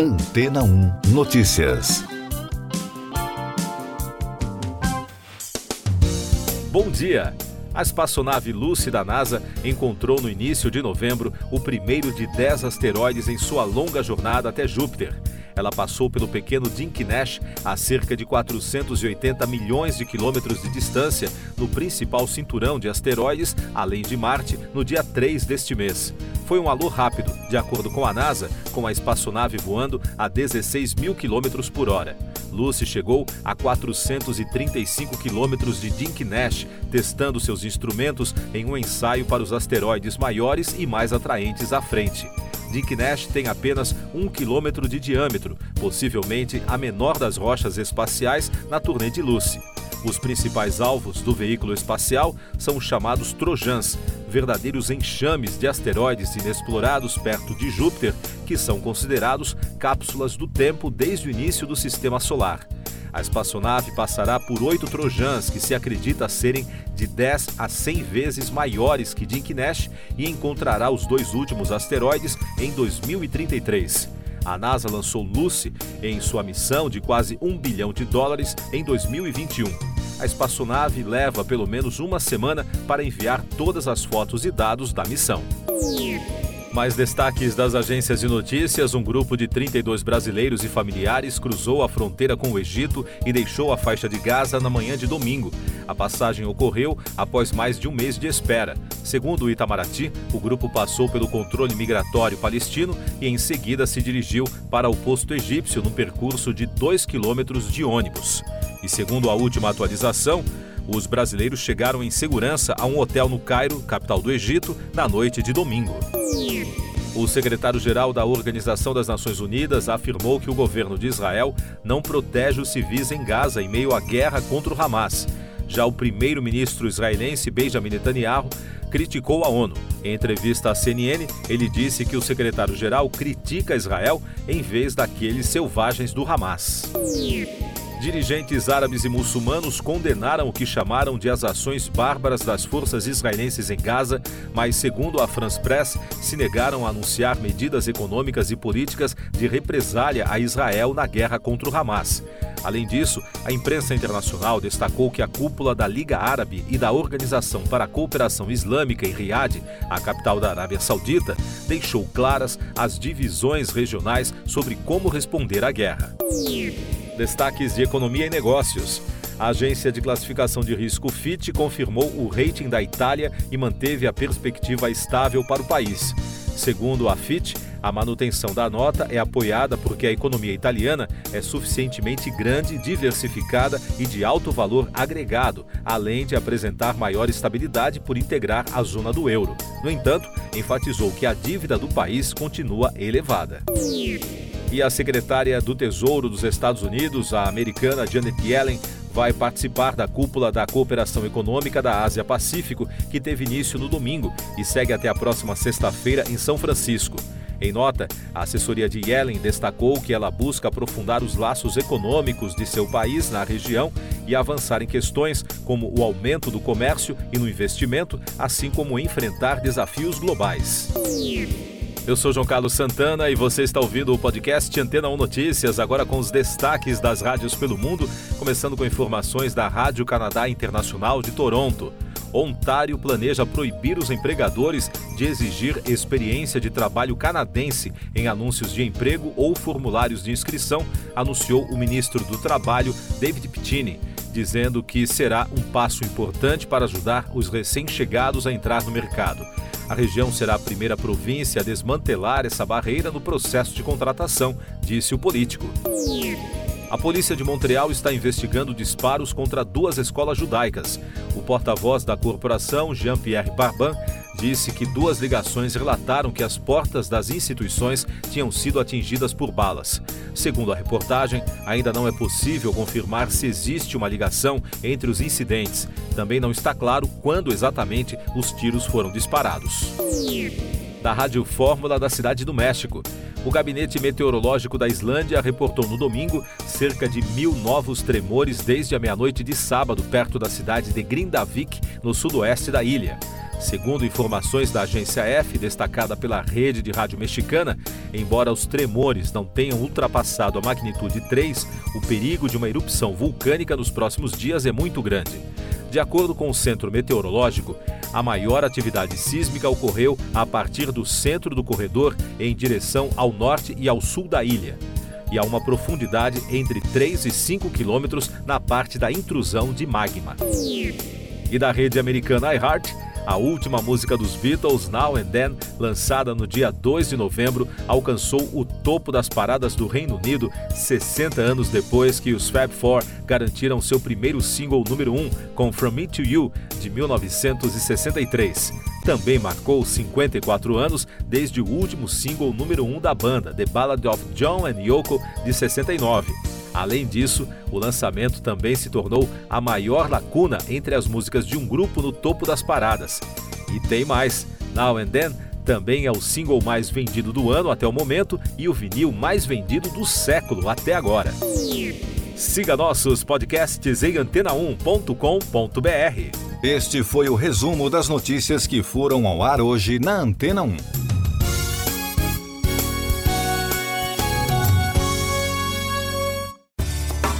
Antena 1 Notícias. Bom dia! A espaçonave Lucy da NASA encontrou no início de novembro o primeiro de 10 asteroides em sua longa jornada até Júpiter. Ela passou pelo pequeno Dink Nash a cerca de 480 milhões de quilômetros de distância no principal cinturão de asteroides, além de Marte, no dia 3 deste mês. Foi um alô rápido, de acordo com a NASA, com a espaçonave voando a 16 mil quilômetros por hora. Lucy chegou a 435 quilômetros de Dink Nash, testando seus instrumentos em um ensaio para os asteroides maiores e mais atraentes à frente. Dink Nash tem apenas um quilômetro de diâmetro, possivelmente a menor das rochas espaciais na turnê de Lucy. Os principais alvos do veículo espacial são os chamados Trojans, verdadeiros enxames de asteroides inexplorados perto de Júpiter, que são considerados cápsulas do tempo desde o início do sistema solar. A espaçonave passará por oito trojans que se acredita serem de 10 a 100 vezes maiores que Dink Nash e encontrará os dois últimos asteroides em 2033. A NASA lançou Lucy em sua missão de quase um bilhão de dólares em 2021. A espaçonave leva pelo menos uma semana para enviar todas as fotos e dados da missão. Mais destaques das agências de notícias: um grupo de 32 brasileiros e familiares cruzou a fronteira com o Egito e deixou a faixa de Gaza na manhã de domingo. A passagem ocorreu após mais de um mês de espera. Segundo o Itamaraty, o grupo passou pelo controle migratório palestino e em seguida se dirigiu para o posto egípcio num percurso de 2 quilômetros de ônibus. E segundo a última atualização, os brasileiros chegaram em segurança a um hotel no Cairo, capital do Egito, na noite de domingo. O secretário-geral da Organização das Nações Unidas afirmou que o governo de Israel não protege os civis em Gaza em meio à guerra contra o Hamas. Já o primeiro-ministro israelense Benjamin Netanyahu criticou a ONU. Em entrevista à CNN, ele disse que o secretário-geral critica Israel em vez daqueles selvagens do Hamas. Dirigentes árabes e muçulmanos condenaram o que chamaram de as ações bárbaras das forças israelenses em Gaza, mas, segundo a France Press, se negaram a anunciar medidas econômicas e políticas de represália a Israel na guerra contra o Hamas. Além disso, a imprensa internacional destacou que a cúpula da Liga Árabe e da Organização para a Cooperação Islâmica em Riad, a capital da Arábia Saudita, deixou claras as divisões regionais sobre como responder à guerra. Destaques de economia e negócios. A agência de classificação de risco Fitch confirmou o rating da Itália e manteve a perspectiva estável para o país. Segundo a Fitch, a manutenção da nota é apoiada porque a economia italiana é suficientemente grande, diversificada e de alto valor agregado, além de apresentar maior estabilidade por integrar a zona do euro. No entanto, enfatizou que a dívida do país continua elevada. E a secretária do Tesouro dos Estados Unidos, a americana Janet Yellen, vai participar da cúpula da cooperação econômica da Ásia-Pacífico, que teve início no domingo e segue até a próxima sexta-feira em São Francisco. Em nota, a assessoria de Yellen destacou que ela busca aprofundar os laços econômicos de seu país na região e avançar em questões como o aumento do comércio e no investimento, assim como enfrentar desafios globais. Eu sou João Carlos Santana e você está ouvindo o podcast Antena 1 Notícias, agora com os destaques das rádios pelo mundo, começando com informações da Rádio Canadá Internacional de Toronto. Ontário planeja proibir os empregadores de exigir experiência de trabalho canadense em anúncios de emprego ou formulários de inscrição, anunciou o ministro do Trabalho, David Pittini, dizendo que será um passo importante para ajudar os recém-chegados a entrar no mercado. A região será a primeira província a desmantelar essa barreira no processo de contratação, disse o político. A polícia de Montreal está investigando disparos contra duas escolas judaicas. O porta-voz da corporação, Jean-Pierre Barban, disse que duas ligações relataram que as portas das instituições tinham sido atingidas por balas. Segundo a reportagem, ainda não é possível confirmar se existe uma ligação entre os incidentes. Também não está claro quando exatamente os tiros foram disparados. Da Rádio Fórmula da Cidade do México. O Gabinete Meteorológico da Islândia reportou no domingo cerca de mil novos tremores desde a meia-noite de sábado, perto da cidade de Grindavik, no sudoeste da ilha. Segundo informações da agência F, destacada pela rede de rádio mexicana, embora os tremores não tenham ultrapassado a magnitude 3, o perigo de uma erupção vulcânica nos próximos dias é muito grande. De acordo com o Centro Meteorológico, a maior atividade sísmica ocorreu a partir do centro do corredor em direção ao norte e ao sul da ilha e a uma profundidade entre 3 e 5 quilômetros na parte da intrusão de magma. E da rede americana iHeart, a última música dos Beatles, Now and Then, lançada no dia 2 de novembro, alcançou o topo das paradas do Reino Unido 60 anos depois que os Fab Four garantiram seu primeiro single número 1 com From Me to You, de 1963. Também marcou 54 anos desde o último single número 1 da banda, The Ballad of John and Yoko, de 69. Além disso, o lançamento também se tornou a maior lacuna entre as músicas de um grupo no topo das paradas. E tem mais: Now and Then também é o single mais vendido do ano até o momento e o vinil mais vendido do século até agora. Siga nossos podcasts em antena1.com.br. Este foi o resumo das notícias que foram ao ar hoje na Antena 1.